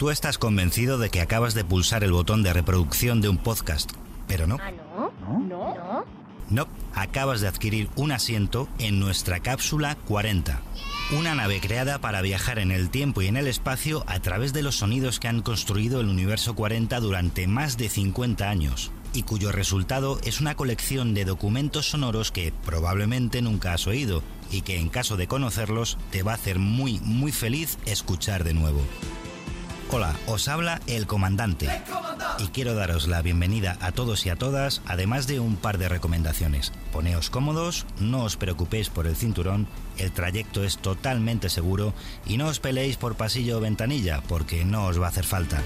Tú estás convencido de que acabas de pulsar el botón de reproducción de un podcast, pero no. ¿Ah, no? ¿No? ¿No? No, acabas de adquirir un asiento en nuestra cápsula 40. Una nave creada para viajar en el tiempo y en el espacio a través de los sonidos que han construido el universo 40 durante más de 50 años y cuyo resultado es una colección de documentos sonoros que probablemente nunca has oído y que en caso de conocerlos te va a hacer muy muy feliz escuchar de nuevo. Hola, os habla el comandante y quiero daros la bienvenida a todos y a todas, además de un par de recomendaciones. Poneos cómodos, no os preocupéis por el cinturón, el trayecto es totalmente seguro y no os peleéis por pasillo o ventanilla porque no os va a hacer falta.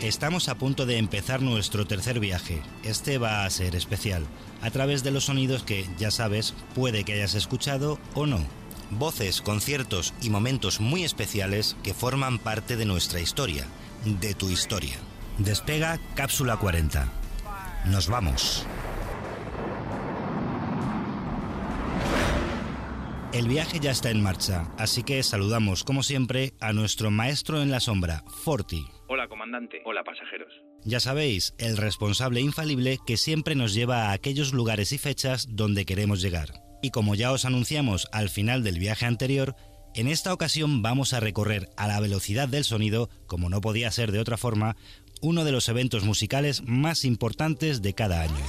Estamos a punto de empezar nuestro tercer viaje. Este va a ser especial, a través de los sonidos que, ya sabes, puede que hayas escuchado o no. Voces, conciertos y momentos muy especiales que forman parte de nuestra historia, de tu historia. Despega Cápsula 40. Nos vamos. El viaje ya está en marcha, así que saludamos como siempre a nuestro maestro en la sombra, Forti. Hola comandante, hola pasajeros. Ya sabéis, el responsable infalible que siempre nos lleva a aquellos lugares y fechas donde queremos llegar. Y como ya os anunciamos al final del viaje anterior, en esta ocasión vamos a recorrer a la velocidad del sonido, como no podía ser de otra forma, uno de los eventos musicales más importantes de cada año.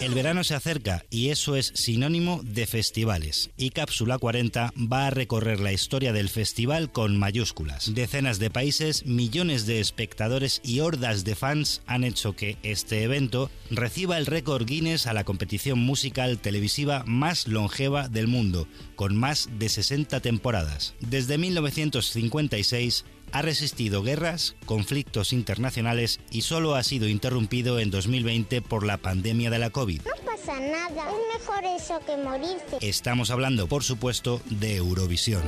El verano se acerca y eso es sinónimo de festivales. Y Cápsula 40 va a recorrer la historia del festival con mayúsculas. Decenas de países, millones de espectadores y hordas de fans han hecho que este evento reciba el récord Guinness a la competición musical televisiva más longeva del mundo, con más de 60 temporadas. Desde 1956 ha resistido guerras, conflictos internacionales y solo ha sido interrumpido en 2020 por la pandemia de la COVID. No pasa nada, es mejor eso que morirse. Estamos hablando, por supuesto, de Eurovisión.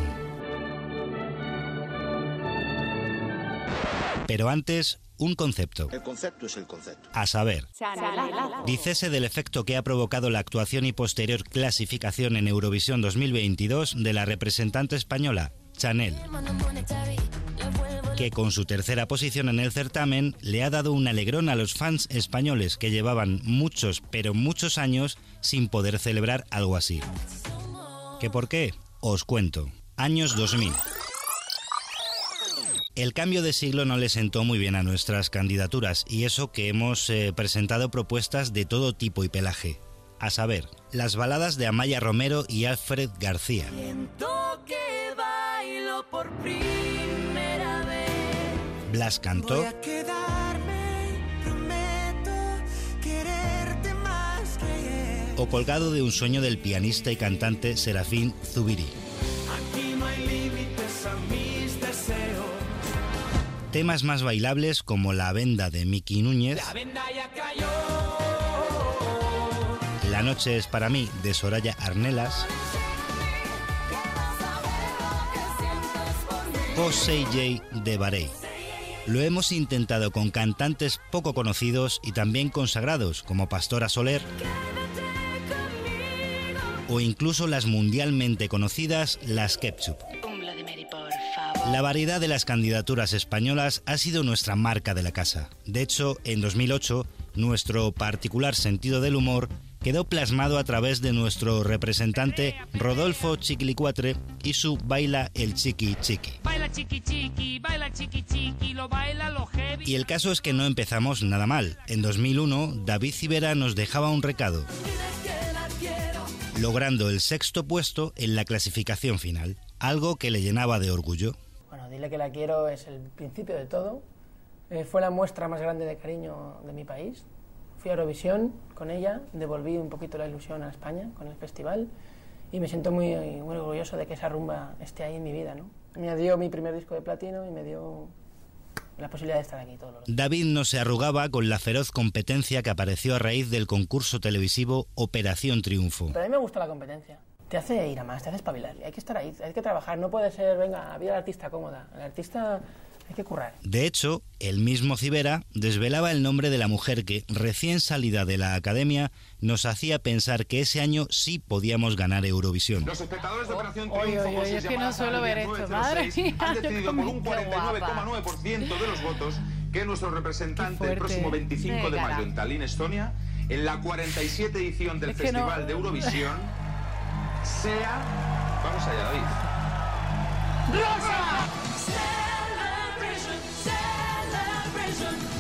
Pero antes, un concepto. El concepto es el concepto. A saber, dícese del efecto que ha provocado la actuación y posterior clasificación en Eurovisión 2022 de la representante española, Chanel que con su tercera posición en el certamen le ha dado un alegrón a los fans españoles que llevaban muchos, pero muchos años sin poder celebrar algo así. ¿Qué por qué? Os cuento. Años 2000. El cambio de siglo no le sentó muy bien a nuestras candidaturas y eso que hemos eh, presentado propuestas de todo tipo y pelaje. A saber, las baladas de Amaya Romero y Alfred García. Blas cantó. O colgado de un sueño del pianista y cantante Serafín Zubiri. Temas más bailables como La venda de Miki Núñez. La noche es para mí de Soraya Arnelas. O J de Barey. Lo hemos intentado con cantantes poco conocidos y también consagrados como Pastora Soler o incluso las mundialmente conocidas Las Ketchup. La variedad de las candidaturas españolas ha sido nuestra marca de la casa. De hecho, en 2008, nuestro particular sentido del humor quedó plasmado a través de nuestro representante Rodolfo Chiquilicuatre y su Baila el Chiqui Chiqui. Baila chiqui chiqui, baila chiqui chiqui, lo baila lo heavy. Y el caso es que no empezamos nada mal. En 2001, David Civera nos dejaba un recado, logrando el sexto puesto en la clasificación final, algo que le llenaba de orgullo. Bueno, dile que la quiero es el principio de todo. Eh, fue la muestra más grande de cariño de mi país, Fui a Eurovisión con ella, devolví un poquito la ilusión a España con el festival y me siento muy, muy orgulloso de que esa rumba esté ahí en mi vida. ¿no? Me dio mi primer disco de platino y me dio la posibilidad de estar aquí todos los días. David no se arrugaba con la feroz competencia que apareció a raíz del concurso televisivo Operación Triunfo. Pero a mí me gusta la competencia. Te hace ir a más, te hace espabilar. Hay que estar ahí, hay que trabajar. No puede ser, venga, vida del artista cómoda. El artista hay que currar. De hecho, el mismo Cibera desvelaba el nombre de la mujer que, recién salida de la academia, nos hacía pensar que ese año sí podíamos ganar Eurovisión. Los espectadores de Operación Oye, Triunfo, oye, oye, es que no suelo ver esto, 1906, madre mía, han decidido por un como que guapa. 49,9% de los votos que nuestro representante el próximo 25 de mayo en Tallinn, Estonia, en la 47 edición del Es que no- Festival de Eurovisión, sea... Vamos allá, David.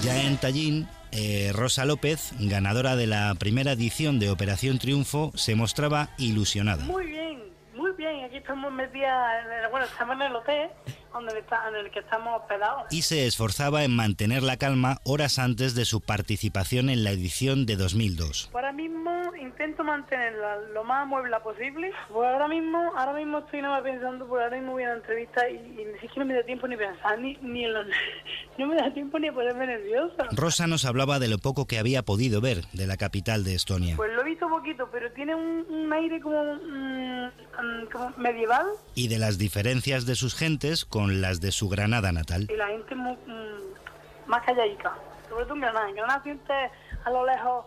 Ya en Tallinn, eh, Rosa López, ganadora de la primera edición de Operación Triunfo, se mostraba ilusionada. Muy bien, muy bien. Aquí estamos metidas, en el- bueno, estamos en el hotel donde está, en el que estamos hospedados. y se esforzaba en mantener la calma horas antes de su participación en la edición de 2002. Ahora mismo intento mantenerla lo más muebla posible. Pues ahora mismo, ahora mismo estoy nada más pensando, porque ahora mismo voy a la entrevista y, y ni siquiera me da tiempo ni pensar, ni, ni en los, no me da tiempo ni a ponerme nerviosa. Rosa nos hablaba de lo poco que había podido ver de la capital de Estonia Pues lo he visto poquito, pero tiene un, un aire como, mm, mm, como medieval y de las diferencias de sus gentes con las de su Granada natal. y la gente muy, mm, más calladica. Sobre todo en Granada. En Granada sientes a lo lejos,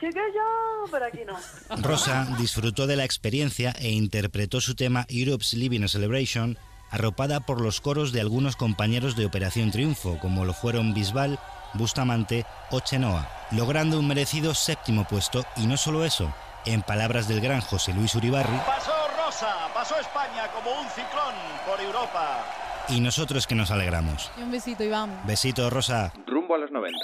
chiquillo, pero aquí no. Rosa disfrutó de la experiencia e interpretó su tema Europe's Living a Celebration, arropada por los coros de algunos compañeros de Operación Triunfo, como lo fueron Bisbal, Bustamante o Chenoa, logrando un merecido séptimo puesto y no solo eso, en palabras del gran José Luis Uribarri, Pasó Rosa, pasó España como un ciclón por Europa. y nosotros que nos alegramos. Y un besito, Iván. Besito, Rosa. Rumbo a los 90.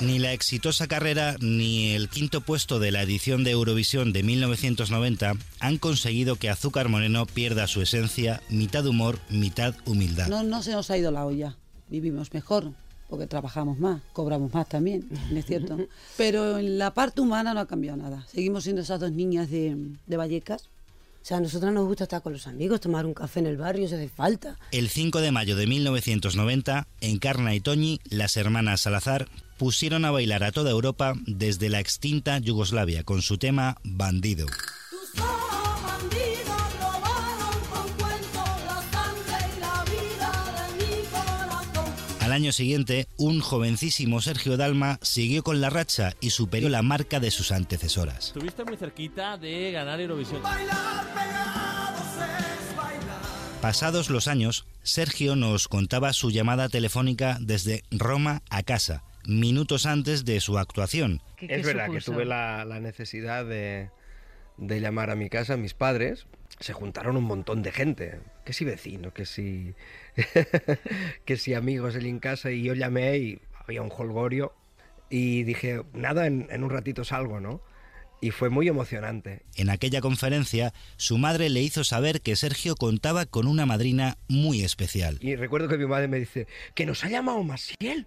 Ni la exitosa carrera ni el quinto puesto de la edición de Eurovisión de 1990 han conseguido que Azúcar Moreno pierda su esencia, mitad humor, mitad humildad. No, no se nos ha ido la olla. Vivimos mejor porque trabajamos más, cobramos más también, ¿no es cierto? Pero en la parte humana no ha cambiado nada. Seguimos siendo esas dos niñas de, de Vallecas. O sea, a nosotros nos gusta estar con los amigos, tomar un café en el barrio si hace falta. El 5 de mayo de 1990, en Carna y Toñi, las hermanas Salazar pusieron a bailar a toda Europa desde la extinta Yugoslavia con su tema Bandido. Al año siguiente, un jovencísimo Sergio Dalma siguió con la racha y superó la marca de sus antecesoras. Estuviste muy cerquita de ganar Eurovisión. Pasados los años, Sergio nos contaba su llamada telefónica desde Roma a casa, minutos antes de su actuación. Es verdad que tuve la, la necesidad de, de llamar a mi casa a mis padres. Se juntaron un montón de gente, que si vecinos, que si, que si amigos en casa y yo llamé y había un holgorio y dije, nada, en, en un ratito salgo, ¿no? Y fue muy emocionante. En aquella conferencia, su madre le hizo saber que Sergio contaba con una madrina muy especial. Y recuerdo que mi madre me dice, que nos ha llamado Masiel.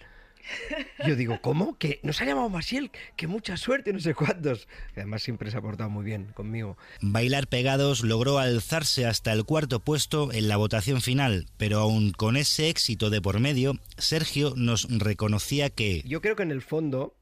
Yo digo, ¿cómo? Que nos ha llamado Masiel, que mucha suerte, no sé cuántos. Además siempre se ha portado muy bien conmigo. Bailar Pegados logró alzarse hasta el cuarto puesto en la votación final, pero aun con ese éxito de por medio, Sergio nos reconocía que Yo creo que en el fondo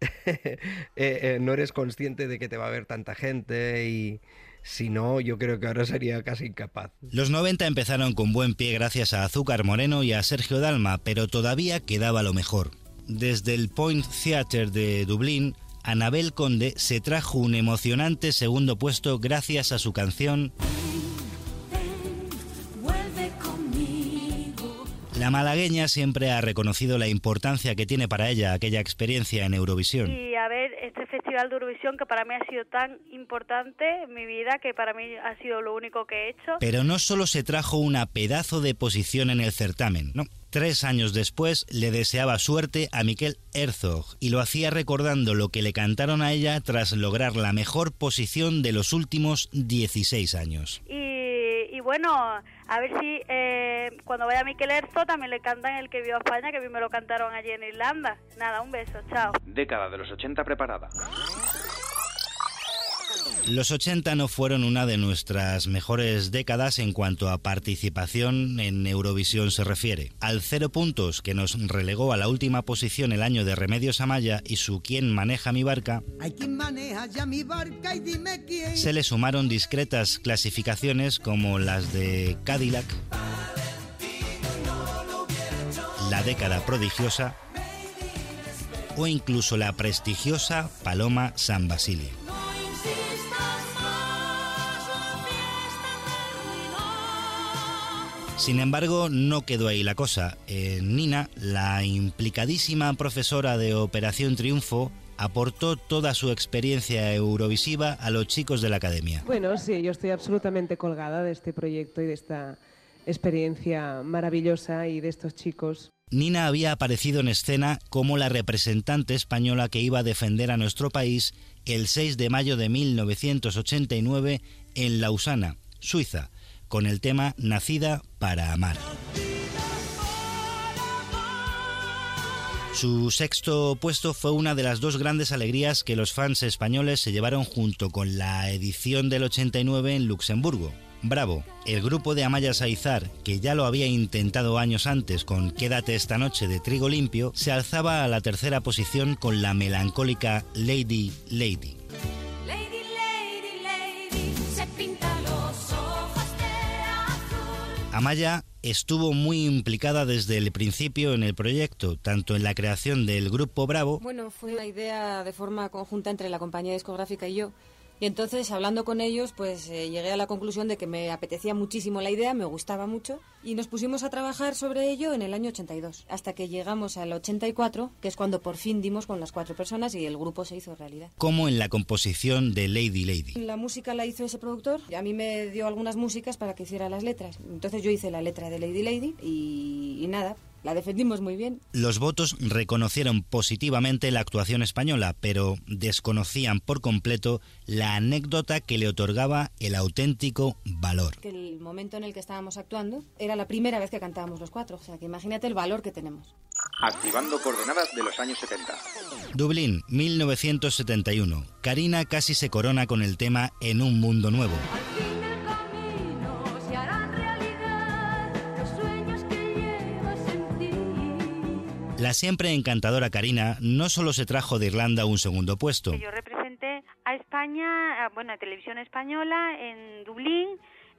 eh, eh, no eres consciente de que te va a ver tanta gente y si no, yo creo que ahora sería casi incapaz. los 90 empezaron con buen pie gracias a Azúcar Moreno y a Sergio Dalma, pero todavía quedaba lo mejor. Desde el Point Theatre de Dublín, Anabel Conde se trajo un emocionante segundo puesto gracias a su canción La malagueña siempre ha reconocido la importancia que tiene para ella aquella experiencia en Eurovisión. Y a ver, este festival de Eurovisión que para mí ha sido tan importante en mi vida, que para mí ha sido lo único que he hecho. Pero no solo se trajo una pedazo de posición en el certamen, no. Tres años después le deseaba suerte a Miquel Herzog y lo hacía recordando lo que le cantaron a ella tras lograr la mejor posición de los últimos 16 años. Y, y bueno, a ver si eh, cuando vaya Miquel Erzo también le cantan el que vio a España, que a mí me lo cantaron allí en Irlanda. Nada, un beso, chao. Década de los 80 preparada. Los 80 no fueron una de nuestras mejores décadas en cuanto a participación en Eurovisión se refiere. Al cero puntos que nos relegó a la última posición el año de Remedios Amaya y su Quién maneja mi barca, Hay quien maneja ya mi barca y dime quién. se le sumaron discretas clasificaciones como las de Cadillac, década prodigiosa o incluso la prestigiosa Paloma San Basilio. Sin embargo, no quedó ahí la cosa. Eh, Nina, la implicadísima profesora de Operación Triunfo, aportó toda su experiencia eurovisiva a los chicos de la academia. Bueno, sí, yo estoy absolutamente colgada de este proyecto y de esta experiencia maravillosa y de estos chicos. Nina había aparecido en escena como la representante española que iba a defender a nuestro país el 6 de mayo de 1989 en Lausana, Suiza, con el tema Nacida para Amar. Su sexto puesto fue una de las dos grandes alegrías que los fans españoles se llevaron junto con la edición del 89 en Luxemburgo. Bravo, el grupo de Amaya Saizar, que ya lo había intentado años antes con Quédate esta noche de Trigo Limpio, se alzaba a la tercera posición con la melancólica Lady Lady. Amaya estuvo muy implicada desde el principio en el proyecto, tanto en la creación del grupo Bravo. Bueno, fue una idea de forma conjunta entre la compañía discográfica y yo. Y entonces, hablando con ellos, pues eh, llegué a la conclusión de que me apetecía muchísimo la idea, me gustaba mucho, y nos pusimos a trabajar sobre ello en el año 82, hasta que llegamos al 84, que es cuando por fin dimos con las cuatro personas y el grupo se hizo realidad. Como en la composición de Lady Lady. La música la hizo ese productor, y a mí me dio algunas músicas para que hiciera las letras. Entonces yo hice la letra de Lady Lady y, y nada, la defendimos muy bien. Los votos reconocieron positivamente la actuación española, pero desconocían por completo la anécdota que le otorgaba el auténtico valor. Que el momento en el que estábamos actuando era la primera vez que cantábamos los cuatro, o sea que imagínate el valor que tenemos. Activando coordenadas de los años 70. Dublín, 1971. Karina casi se corona con el tema En un mundo nuevo. La siempre encantadora Karina no solo se trajo de Irlanda un segundo puesto. Yo representé a España, bueno, a Televisión Española en Dublín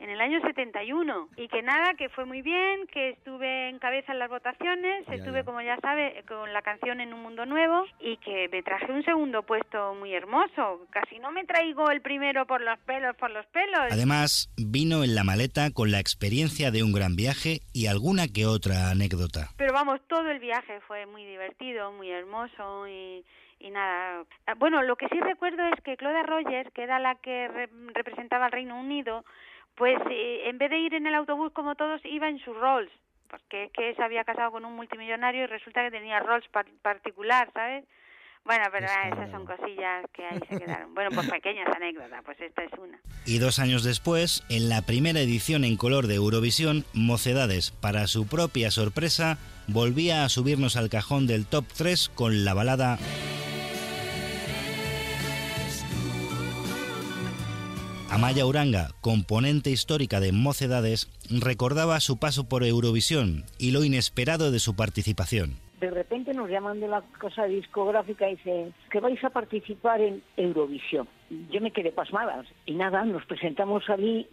en el año 71 y que nada, que fue muy bien, que estuve en cabeza en las votaciones, estuve como ya sabe con la canción En un mundo nuevo y que me traje un segundo puesto muy hermoso, casi no me traigo el primero por los pelos, por los pelos. Además, vino en la maleta con la experiencia de un gran viaje y alguna que otra anécdota. Pero vamos, todo el viaje fue muy divertido, muy hermoso y y nada. Bueno, lo que sí recuerdo es que Cloda Rogers, que era la que re representaba al Reino Unido, pues eh, en vez de ir en el autobús como todos, iba en su Rolls, porque es que se había casado con un multimillonario y resulta que tenía Rolls par particular, ¿sabes? Bueno, pero ah, esas son cosillas que ahí se quedaron. Bueno, pues pequeñas anécdotas, pues esta es una. Y dos años después, en la primera edición en color de Eurovisión, Mocedades, para su propia sorpresa, volvía a subirnos al cajón del top 3 con la balada Amaya Uranga, componente histórica de Mocedades, recordaba su paso por Eurovisión y lo inesperado de su participación. De repente nos llaman de la cosa discográfica y dicen que vais a participar en Eurovisión. Yo me quedé pasmada y nada, nos presentamos allí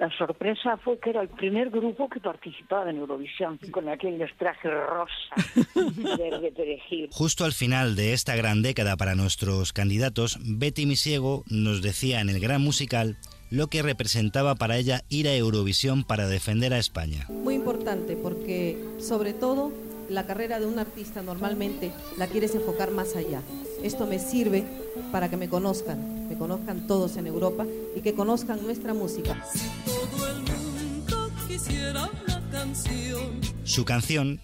la sorpresa fue que era el primer grupo que participaba en Eurovisión, con aquellos trajes rosa, verde perejil. Justo al final de esta gran década para nuestros candidatos, Betty Misiego nos decía en el gran musical lo que representaba para ella ir a Eurovisión para defender a España. Muy importante porque, sobre todo, la carrera de un artista normalmente la quieres enfocar más allá. Esto me sirve para que me conozcan, me conozcan todos en Europa y que conozcan nuestra música. Su canción,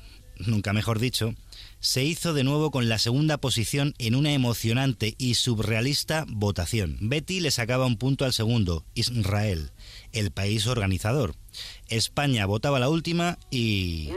nunca mejor dicho, se hizo de nuevo con la segunda posición en una emocionante y surrealista votación. Betty le sacaba un punto al segundo, Israel, el país organizador. España votaba la última y...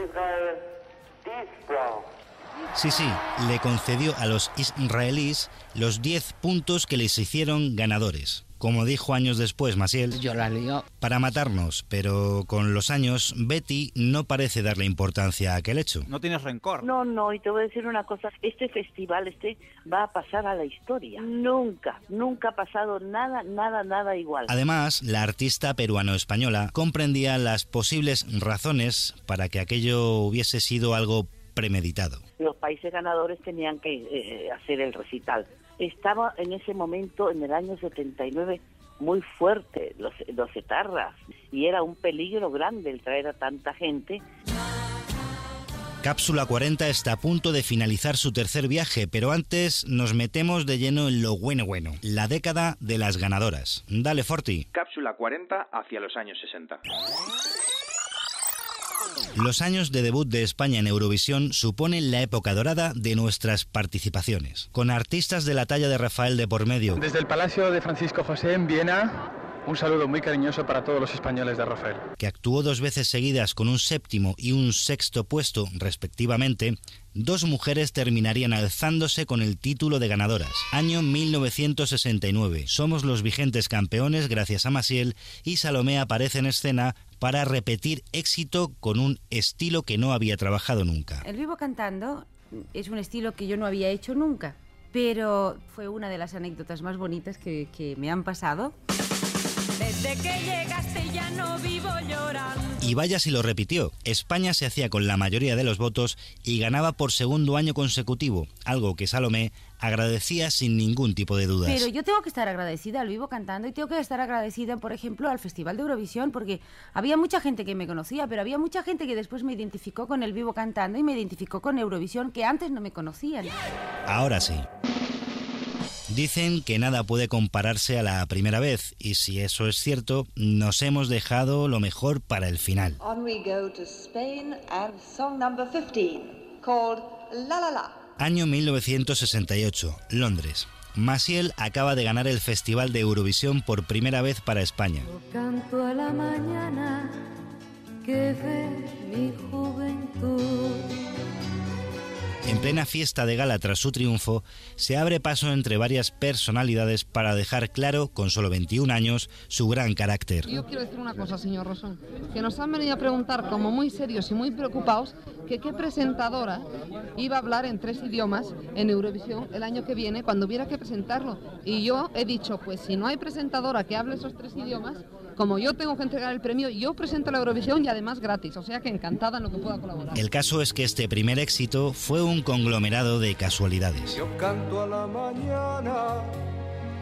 Sí, sí, le concedió a los israelíes los 10 puntos que les hicieron ganadores. Como dijo años después Masiel, yo la lío. Para matarnos, pero con los años, Betty no parece darle importancia a aquel hecho. No tienes rencor. No, no, y te voy a decir una cosa, este festival este va a pasar a la historia. Nunca, nunca ha pasado nada, nada, nada igual. Además, la artista peruano-española comprendía las posibles razones para que aquello hubiese sido algo premeditado. Los países ganadores tenían que eh, hacer el recital. Estaba en ese momento, en el año 79, muy fuerte los, los etarras y era un peligro grande el traer a tanta gente. Cápsula 40 está a punto de finalizar su tercer viaje, pero antes nos metemos de lleno en lo bueno bueno, la década de las ganadoras. Dale, Forti. Cápsula 40 hacia los años 60. Los años de debut de España en Eurovisión suponen la época dorada de nuestras participaciones, con artistas de la talla de Rafael de por medio, Desde el Palacio de Francisco José en Viena, un saludo muy cariñoso para todos los españoles de Rafael. que actuó dos veces seguidas con un séptimo y un sexto puesto, respectivamente, dos mujeres terminarían alzándose con el título de ganadoras. Año 1969. Somos los vigentes campeones gracias a Maciel y Salomé aparece en escena para repetir éxito con un estilo que no había trabajado nunca. El vivo cantando es un estilo que yo no había hecho nunca, pero fue una de las anécdotas más bonitas que, que me han pasado. Desde que llegaste ya no vivo llorando. Y vaya si lo repitió. España se hacía con la mayoría de los votos y ganaba por segundo año consecutivo, algo que Salomé agradecía sin ningún tipo de dudas. Pero yo tengo que estar agradecida al vivo cantando y tengo que estar agradecida, por ejemplo, al Festival de Eurovisión, porque había mucha gente que me conocía, pero había mucha gente que después me identificó con el vivo cantando y me identificó con Eurovisión, que antes no me conocían. Ahora sí. Dicen que nada puede compararse a la primera vez, y si eso es cierto, nos hemos dejado lo mejor para el final. On we go to Spain and song number 15, called La La La. Año 1968, Londres. Maciel acaba de ganar el Festival de Eurovisión por primera vez para España. Canto a la mañana que mi juventud. En plena fiesta de gala tras su triunfo, se abre paso entre varias personalidades para dejar claro, con solo 21 años, su gran carácter. Yo quiero decir una cosa, señor Rosón, que nos han venido a preguntar como muy serios y muy preocupados que qué presentadora iba a hablar en tres idiomas en Eurovisión el año que viene cuando hubiera que presentarlo. Y yo he dicho, pues si no hay presentadora que hable esos tres idiomas, como yo tengo que entregar el premio, yo presento la Eurovisión y además gratis, o sea que encantada en lo que pueda colaborar. El caso es que este primer éxito fue un conglomerado de casualidades. Yo canto a la mañana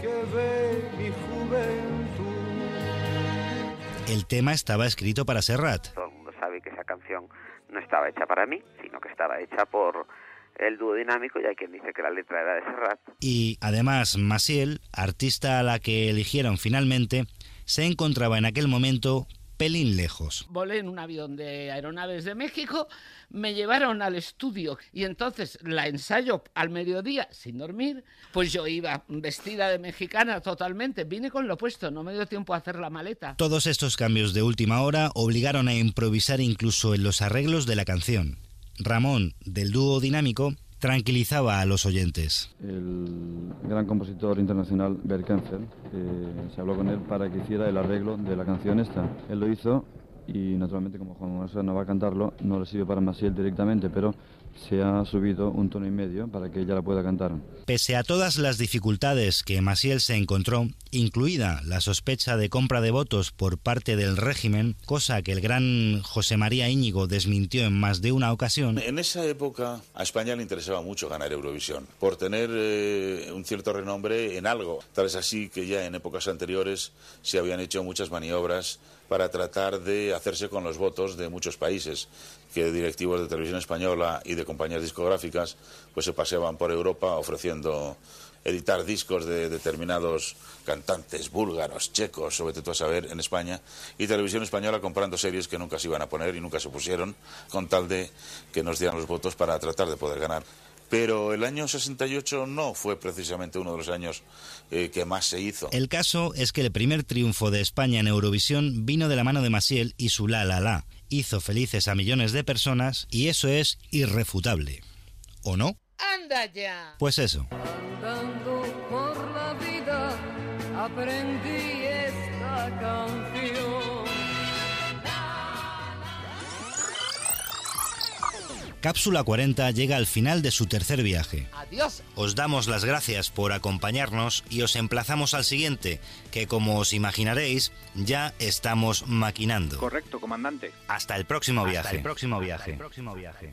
que ve mi juventud. El tema estaba escrito para Serrat, Todo el mundo sabe que esa canción no estaba hecha para mí, sino que estaba hecha por el dúo dinámico y hay quien dice que la letra era de Serrat. y además Maciel, artista a la que eligieron finalmente, se encontraba en aquel momento pelín lejos. Volé en un avión de aeronaves de México, me llevaron al estudio y entonces la ensayo al mediodía sin dormir, pues yo iba vestida de mexicana totalmente, vine con lo puesto, no me dio tiempo a hacer la maleta. Todos estos cambios de última hora obligaron a improvisar incluso en los arreglos de la canción. Ramón, del dúo dinámico, tranquilizaba a los oyentes. el gran compositor internacional Bert Kaempfer, eh, se habló con él para que hiciera el arreglo de la canción esta. Él lo hizo y naturalmente como Juan Manuel no va a cantarlo, no le sirve para Maciel directamente, pero se ha subido un tono y medio para que ella la pueda cantar. Pese a todas las dificultades que Maciel se encontró, incluida la sospecha de compra de votos por parte del régimen, cosa que el gran José María Íñigo desmintió en más de una ocasión, En esa época a España le interesaba mucho ganar Eurovisión, por tener eh, un cierto renombre en algo. Tal es así que ya en épocas anteriores se habían hecho muchas maniobras para tratar de hacerse con los votos de muchos países, que directivos de televisión española y de compañías discográficas pues se paseaban por Europa ofreciendo editar discos de determinados cantantes búlgaros, checos, sobre todo a saber, en España, y Televisión Española comprando series que nunca se iban a poner y nunca se pusieron, con tal de que nos dieran los votos para tratar de poder ganar. Pero el año 68 no fue precisamente uno de los años eh, que más se hizo. El caso es que el primer triunfo de España en Eurovisión vino de la mano de Maciel y su La La La. Hizo felices a millones de personas y eso es irrefutable. ¿O no? ¡Anda ya! Pues eso. Andando por la vida aprendí esta canción. Cápsula 40 llega al final de su tercer viaje. Adiós. Os damos las gracias por acompañarnos y os emplazamos al siguiente, que como os imaginaréis, ya estamos maquinando. Correcto, comandante. Hasta el próximo Hasta viaje. el próximo viaje. próximo viaje.